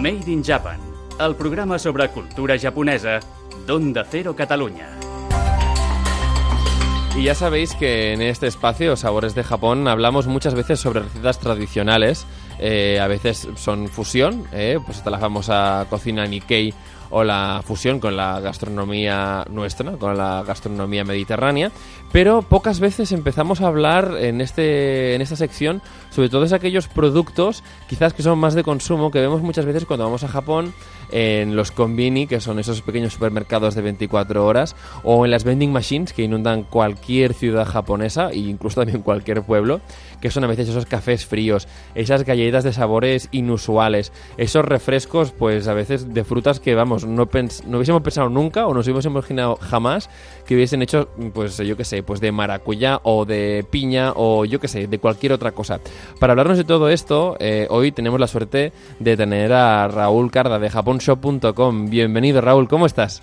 Made in Japan, el programa sobre cultura japonesa d'Onda Cero Catalunya. Y ya sabéis que en este espacio, Sabores de Japón, hablamos muchas veces sobre recetas tradicionales. Eh, a veces son fusión, eh, pues esta la famosa cocina Nikkei o la fusión con la gastronomía nuestra, con la gastronomía mediterránea, pero pocas veces empezamos a hablar en, este, en esta sección sobre todos aquellos productos quizás que son más de consumo que vemos muchas veces cuando vamos a Japón en los konbini, que son esos pequeños supermercados de 24 horas, o en las vending machines que inundan cualquier ciudad japonesa e incluso también cualquier pueblo, que son a veces esos cafés fríos, esas galletas de sabores inusuales, esos refrescos, pues a veces de frutas que, vamos, no, no hubiésemos pensado nunca o nos hubiésemos imaginado jamás que hubiesen hecho, pues yo qué sé, pues de maracuyá o de piña o yo qué sé, de cualquier otra cosa. Para hablarnos de todo esto, eh, hoy tenemos la suerte de tener a Raúl Carda de Bienvenido Raúl, ¿cómo estás?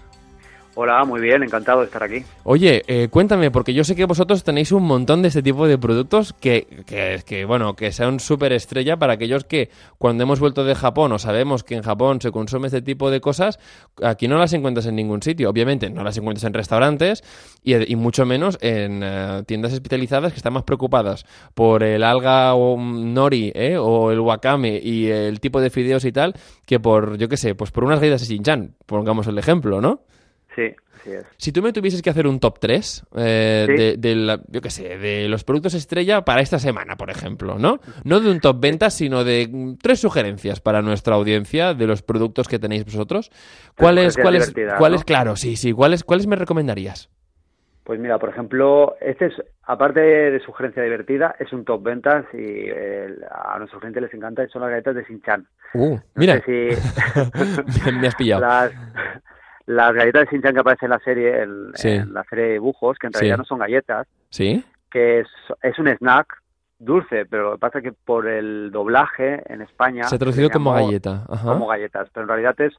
Hola, muy bien, encantado de estar aquí. Oye, eh, cuéntame, porque yo sé que vosotros tenéis un montón de este tipo de productos que, que, que bueno, que sean súper estrella para aquellos que cuando hemos vuelto de Japón o sabemos que en Japón se consume este tipo de cosas, aquí no las encuentras en ningún sitio. Obviamente no las encuentras en restaurantes y, mucho menos en uh, tiendas especializadas que están más preocupadas por el alga o nori ¿eh? o el wakame y el tipo de fideos y tal que por, yo qué sé, pues por unas galletas de Shinchan, pongamos el ejemplo, ¿no? Sí, así es. Si tú me tuvieses que hacer un top 3 eh, Sí. de, de la- yo qué sé, de los productos estrella para esta semana, por ejemplo, ¿no? No de un top ventas, sino de mm, tres sugerencias para nuestra audiencia de los productos que tenéis vosotros. ¿Cuáles, sugerencias cuáles, cuáles, ¿no? claro, sí, sí, cuáles, cuáles me recomendarías? Pues mira, por ejemplo, este es, aparte de sugerencia divertida, es un top ventas y eh, a nuestros clientes les encanta son las galletas de Sinchan. Uh, No mira, si me has pillado. las, las galletas de Sinchan que aparecen en la serie, en, Sí. en la serie de dibujos, que en Sí. realidad no son galletas, ¿Sí? que es, es un snack dulce, pero lo que pasa es que por el doblaje en España Se ha traducido como galleta. Ajá. como galletas, pero en realidad es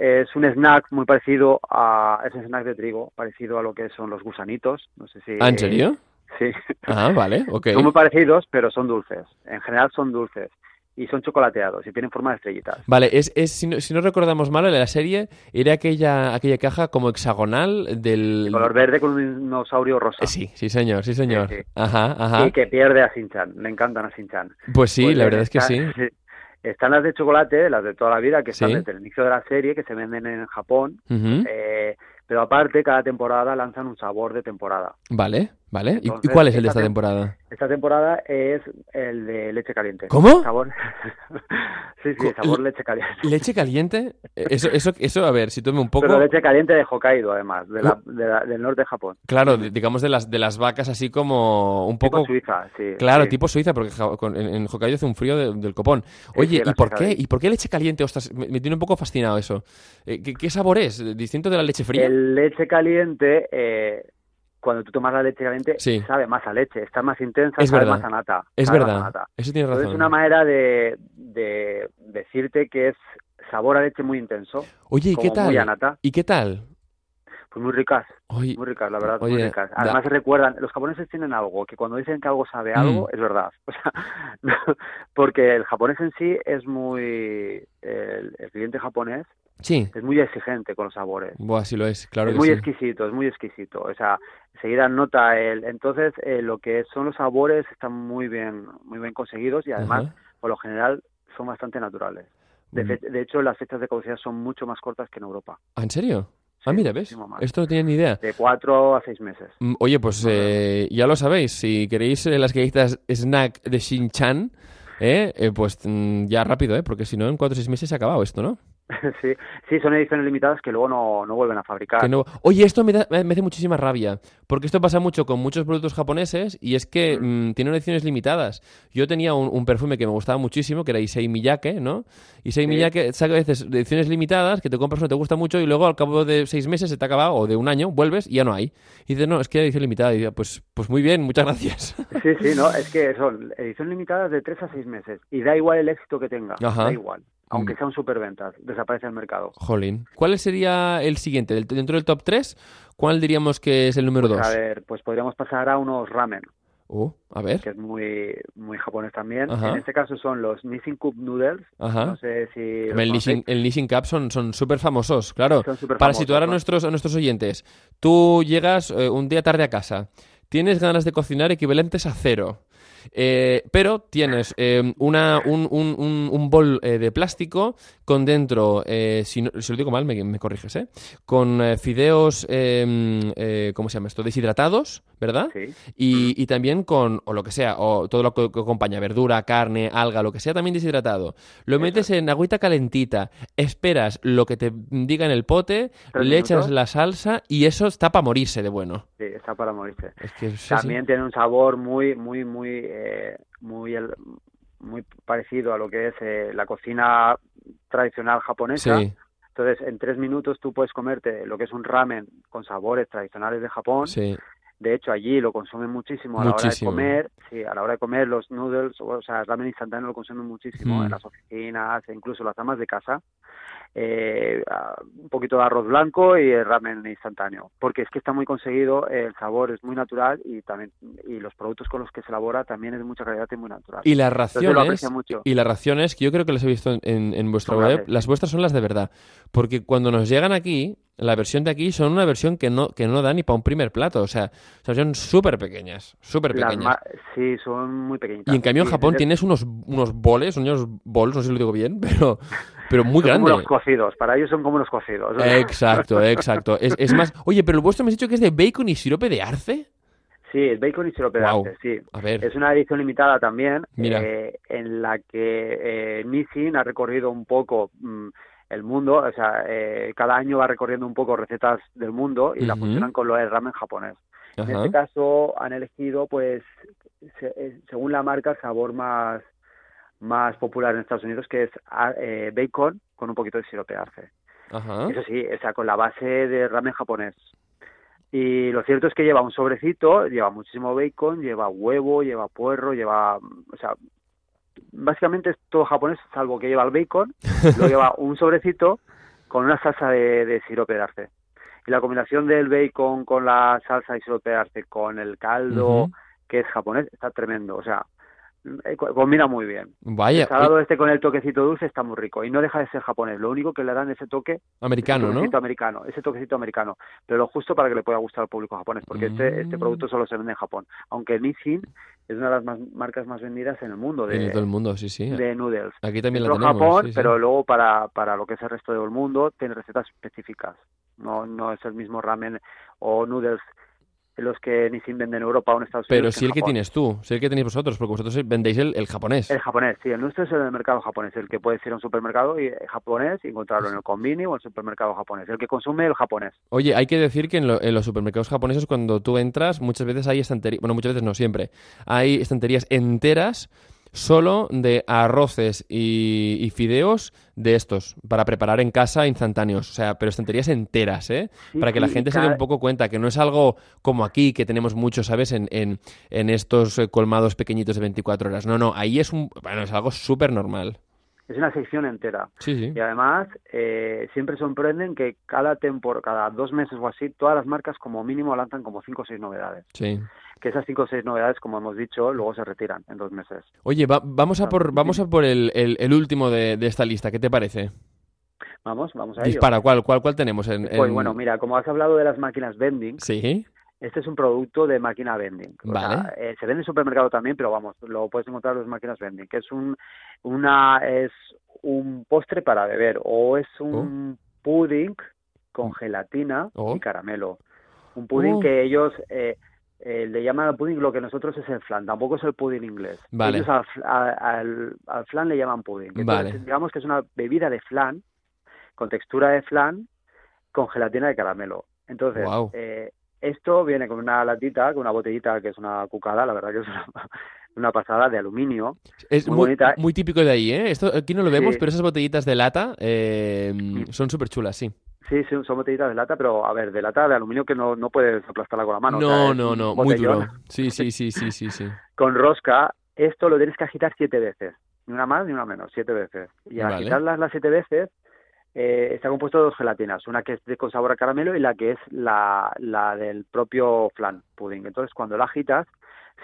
es un snack muy parecido a es un snack de trigo, parecido a lo que son los gusanitos, no sé si Ah, ¿en serio? Sí. Ah, vale, ok. Son muy parecidos, pero son dulces. En general son dulces y son chocolateados y tienen forma de estrellitas. Vale, es, es si, no, si no recordamos mal, en la serie era aquella, aquella caja como hexagonal del... De color verde con un dinosaurio rosa. Eh, Sí, sí señor, sí señor. Sí, sí. Ajá, ajá. Y que pierde a Shin-Chan. Le encantan a Shin-Chan. Pues sí, Pues la verdad es que sí. Están las de chocolate, las de toda la vida, que están Sí. desde el inicio de la serie, que se venden en Japón. Ujú. Eh, pero aparte, cada temporada lanzan un sabor de temporada. Vale, vale. ¿Y- ¿Y, Entonces, cuál es el de esta esta tem- temporada? Esta temporada es el de leche caliente. ¿Cómo? Sabor... sí, sí, sabor leche caliente. ¿Leche caliente? Eso, eso, eso, a ver, si tome un poco... Pero leche caliente de Hokkaido, además, de la- de la- del norte de Japón. Claro, digamos de las, de las vacas así como un Tipo poco... Suiza, sí. Claro, sí. tipo Suiza, porque en, en Hokkaido hace un frío de- del copón. Oye, sí, ¿y por qué? ¿Y por qué leche caliente? Ostras, me, me tiene un poco fascinado eso. Eh, ¿qué, qué sabor es? ¿Distinto de la leche fría? El leche caliente, eh, cuando tú tomas la leche caliente, Sí. sabe más a leche, está más intensa, Es sabe verdad. más a nata. Es verdad, nata. eso Entonces razón. es una manera de, de decirte que es sabor a leche muy intenso, Oye, ¿y qué tal? nata. ¿Y qué tal? pues muy ricas, Oye, muy ricas, la verdad, Oye, muy ricas. Además recuerdan, los japoneses tienen algo, que cuando dicen que algo sabe a algo, Mm. es verdad. O sea, porque el japonés en sí es muy, el, el cliente japonés sí. es muy exigente con los sabores. Buah, sí lo es, claro es que muy sí. exquisito, es muy exquisito. O sea, enseguida nota el, entonces eh, lo que son los sabores están muy bien, muy bien conseguidos y además, Ajá. por lo general, son bastante naturales. De, Mm. de hecho, las fechas de caducidad son mucho más cortas que en Europa. ¿Ah, ¿En serio? Ah, mira, ¿ves? Esto no tenía ni idea. De cuatro a seis meses. Mm, Oye, pues eh, ya lo sabéis, si queréis eh, las galletas snack de Shin-Chan, eh, eh, pues mm, ya rápido, ¿eh? Porque si no, en cuatro o seis meses se ha acabado esto, ¿no? sí, sí, son ediciones limitadas que luego no, no vuelven a fabricar. No- Oye, esto me, da- me hace muchísima rabia, porque esto pasa mucho con muchos productos japoneses y es que mm, tienen ediciones limitadas. Yo tenía un, un perfume que me gustaba muchísimo, que era Issei Miyake, ¿no? Issei Sí. Miyake saca a veces ediciones limitadas que te compras uno te gusta mucho y luego al cabo de seis meses se te ha acabado o de un año vuelves y ya no hay. Y dices, no, es que edición limitada. Y digo, pues, pues muy bien, muchas gracias. Sí, sí, no, es que son ediciones limitadas de tres a seis meses y da igual el éxito que tenga, Ajá. da igual. Aunque Mm. sean superventas, desaparece el mercado. Jolín. ¿Cuál sería el siguiente? Dentro del top 3, ¿cuál diríamos que es el número Pues, 2? a ver, pues podríamos pasar a unos ramen. Uh, a ver. que es muy muy japonés también. Ajá. En este caso son los Nissin Cup Noodles. Ajá. No sé si... El Nissin, conocéis. el Nissin Cup son, son súper famosos, claro. Son súper Para famosos, situar a ¿no? nuestros, a nuestros oyentes, tú llegas eh, un día tarde a casa, tienes ganas de cocinar equivalentes a cero, eh, pero tienes eh, una, un, un, un, un bol eh, de plástico con dentro, eh, si, no- si lo digo mal me, me corriges, ¿eh? Con eh, fideos, eh, eh, ¿cómo se llama esto? Deshidratados, ¿verdad? Sí. Y, y también con, o lo que sea, o todo lo que, que acompaña, verdura, carne, alga, lo que sea también deshidratado. Lo metes en agüita calentita, esperas lo que te diga en el pote, le echas la salsa y eso está para morirse de bueno. Sí, está para morirse. Es que. También tiene un sabor muy, muy, muy, eh, muy, el- muy parecido a lo que es eh, la cocina tradicional japonesa. Sí, Entonces, en tres minutos tú puedes comerte lo que es un ramen con sabores tradicionales de Japón. sí. De hecho, allí lo consumen muchísimo a la Muchísimo. hora de comer. Sí, a la hora de comer los noodles, o sea, el ramen instantáneo lo consumen muchísimo Mm. en las oficinas, e incluso las amas de casa. Eh, un poquito de arroz blanco y el ramen instantáneo, porque es que está muy conseguido, el sabor es muy natural y también y los productos con los que se elabora también es de mucha calidad y muy natural. Y las raciones, y las raciones, que yo creo que las he visto en, en- en vuestra Son web, grandes, las vuestras son las de verdad. Porque cuando nos llegan aquí, la versión de aquí son una versión que no, que no da ni para un primer plato. O sea, son súper pequeñas, súper pequeñas. sí, son muy pequeñitas. Y en cambio en Japón es- tienes unos, unos boles, unos bols, no sé si lo digo bien, pero, pero muy son como los cocidos, para ellos son como los cocidos. Exacto, exacto. Es, es más, oye, pero el vuestro me has dicho que es de bacon y sirope de arce. Sí, es bacon y sirope de arce, sí. A ver, Es una edición limitada también, Mira. eh, en la que eh, Nissin ha recorrido un poco mm, el mundo, o sea, eh, cada año va recorriendo un poco recetas del mundo y la Ujú. funcionan con lo del ramen japonés. En este caso han elegido, pues, se- eh, según la marca, el sabor más, más popular en Estados Unidos, que es ah, eh, bacon con un poquito de sirope de arce. Eso sí, o sea, con la base de ramen japonés. Y lo cierto es que lleva un sobrecito, lleva muchísimo bacon, lleva huevo, lleva puerro, lleva, o sea, básicamente es todo japonés, salvo que lleva el bacon, lo lleva un sobrecito con una salsa de, de sirope de arce. Y la combinación del bacon con la salsa y sirope de arce con el caldo, que es japonés, está tremendo. O sea, combina muy bien. Vaya, el salado este con el toquecito dulce está muy rico y no deja de ser japonés. Lo único que le dan ese toque eh, americano, ese ¿no? toquecito americano, ese toquecito americano, pero lo justo para que le pueda gustar al público japonés, porque este, este Mm. producto solo se vende en Japón, aunque Nissin es una de las más- marcas más vendidas en el mundo En de, todo el mundo, sí, sí. de noodles. Aquí también la tenemos. Japón, sí, sí. pero luego para, para lo que es el resto del mundo tiene recetas específicas. No, no es el mismo ramen o noodles los que Nissin vende en Europa o en Estados Pero Unidos. sí en el que tienes tú, sí el que tenéis vosotros, porque vosotros vendéis el, el japonés. El japonés, sí, el nuestro es el del mercado japonés, el que puedes ir a un supermercado y, eh, japonés y encontrarlo en el combini o en el supermercado japonés, el que consume el japonés. Oye, hay que decir que en, lo- en los supermercados japoneses cuando tú entras, muchas veces hay estanterías, bueno, muchas veces no siempre, hay estanterías enteras solo de arroces y, y fideos de estos, para preparar en casa instantáneos. O sea, pero estanterías enteras, ¿eh? Sí, para que la sí, gente se dé un poco cuenta que no es algo como aquí, que tenemos mucho, ¿sabes? En, en, en estos eh, colmados pequeñitos de 24 horas. No, no, ahí es un, bueno, es algo súper normal. Es una sección entera. Sí, sí. Y además, eh, siempre sorprenden que cada temporada, cada dos meses o así, todas las marcas como mínimo lanzan como cinco o seis novedades. Sí. Que esas cinco o seis novedades, como hemos dicho, luego se retiran en dos meses. Oye, va- vamos a por, vamos a por el, el- el último de, de esta lista. ¿Qué te parece? Vamos, vamos a ello. Dispara, ¿cuál, cuál, cuál tenemos? En, Pues en- bueno, mira, como has hablado de las máquinas vending, Sí, este es un producto de máquina vending. O Vale. sea, eh, se vende en supermercado también, pero vamos, lo puedes encontrar en las máquinas vending, que es un una es un postre para beber o es un pudding con gelatina Oh. y caramelo. Un pudding Oh. que ellos eh, eh, le llaman al pudding lo que nosotros es el flan, tampoco es el pudding inglés. Vale. Ellos al, al, al flan le llaman pudding. Entonces, Vale. digamos que es una bebida de flan, con textura de flan, con gelatina de caramelo. Entonces, Guau. eh, esto viene con una latita, con una botellita que es una cucada, la verdad que es una, una pasada de aluminio. es Muy muy, bonita. muy típico de ahí, ¿eh? Esto aquí no lo vemos, Sí. pero esas botellitas de lata eh, son súper chulas, sí. Sí, sí, son botellitas de lata, pero a ver, de lata de aluminio que no, no puedes aplastarla con la mano. o sea, no, no, no, muy duro. Sí, sí, sí, sí, sí, sí. Con rosca, esto lo tienes que agitar siete veces. Ni una más ni una menos, siete veces. Y al Vale. agitarlas las siete veces, eh, está compuesto de dos gelatinas. Una que es de, con sabor a caramelo y la que es la, la del propio flan pudding. Entonces, cuando la agitas,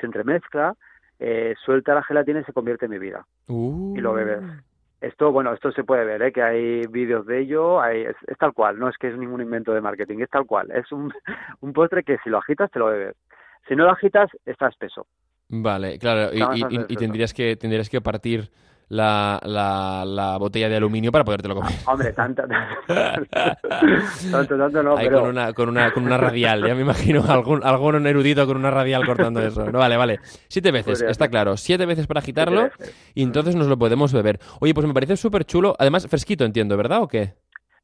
se entremezcla, eh, suelta la gelatina y se convierte en bebida. Y lo bebes. Uh. Esto, bueno, esto se puede ver, ¿eh? que hay vídeos de ello, hay, es, es tal cual, no es que es ningún invento de marketing, es tal cual. Es un, un postre que si lo agitas te lo bebes. Si no lo agitas, está espeso. Vale, claro, y, Está y- tendrías que tendrías que partir la, la, la botella de aluminio para podértelo comer. Hombre, tanta, tanto, tanto no, Ahí pero con una, con una, con una radial, ya me imagino algún, algún erudito con una radial cortando eso. No, vale, vale. Siete veces, Podría está ser. claro. Siete veces para agitarlo veces. y entonces nos lo podemos beber. Oye, pues me parece súper chulo. Además, fresquito, entiendo, ¿verdad o qué?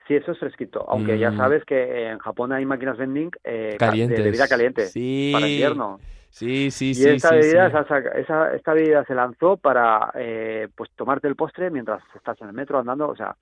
sí, eso es fresquito. Aunque ya Mm. sabes que en Japón hay máquinas vending eh, de bebida caliente Sí. para invierno. Sí, sí, y sí. esta sí, bebida, sí. esa- esa- esta bebida se lanzó para eh, pues tomarte el postre mientras estás en el metro andando. O sea,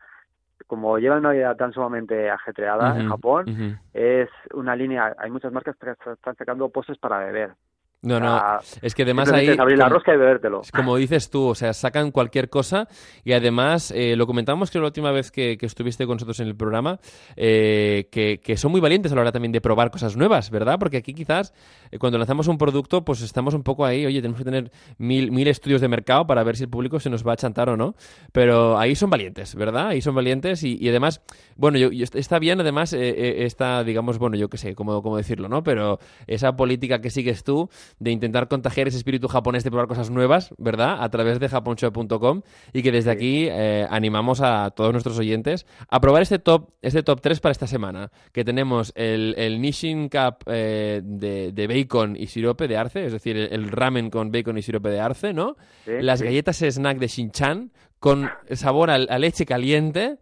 como lleva una vida tan sumamente ajetreada en Japón, es una línea. Hay muchas marcas que están sacando postres para beber. No, no. sea, Es que además ahí. es abrir la como- rosca y bebértelo. Como dices tú, o sea, sacan cualquier cosa y además eh, lo comentamos que la última vez que, que estuviste con nosotros en el programa, eh, que, que son muy valientes a la hora también de probar cosas nuevas, ¿verdad? Porque aquí quizás eh, cuando lanzamos un producto, pues estamos un poco ahí, oye, tenemos que tener mil, mil estudios de mercado para ver si el público se nos va a chantar o no, pero ahí son valientes, ¿verdad? Ahí son valientes y, y además, bueno, yo, yo- está bien además esta, digamos, bueno, yo qué sé, cómo, cómo decirlo, ¿no? Pero esa política que sigues tú de intentar contagiar ese espíritu japonés de probar cosas nuevas, ¿verdad? A través de japonshop.com y que desde aquí eh, animamos a todos nuestros oyentes a probar este top, este top 3 para esta semana, que tenemos el, el Nishin Cup eh, de, de bacon y sirope de arce, es decir, el, el ramen con bacon y sirope de arce, ¿no? Sí, Las sí. galletas snack de Shinchan con sabor a, leche caliente,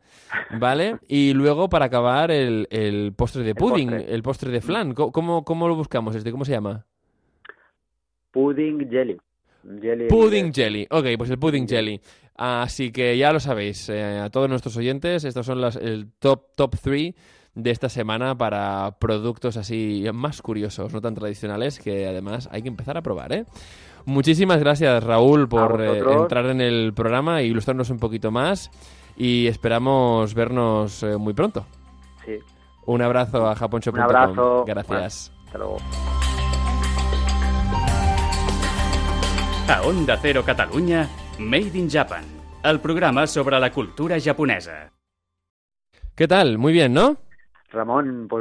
¿vale? Y luego para acabar el, el postre de pudding, postre. el postre de flan. ¿Cómo, cómo, cómo lo buscamos? Este? ¿Cómo se llama? Pudding jelly. Pudding jelly. Ok, pues el pudding jelly. Así que ya lo sabéis, eh, a todos nuestros oyentes, estos son las, el top top 3 de esta semana para productos así más curiosos, no tan tradicionales, que además hay que empezar a probar, ¿eh? Muchísimas gracias, Raúl, por eh, entrar en el programa e ilustrarnos un poquito más y esperamos vernos eh, muy pronto. Sí. Un abrazo a japonshop.com. Un abrazo. Gracias. Hasta luego. A Onda Cero Catalunya, Made in Japan, el programa sobre la cultura japonesa. ¿Qué tal? Muy bien, ¿no? Ramón, pues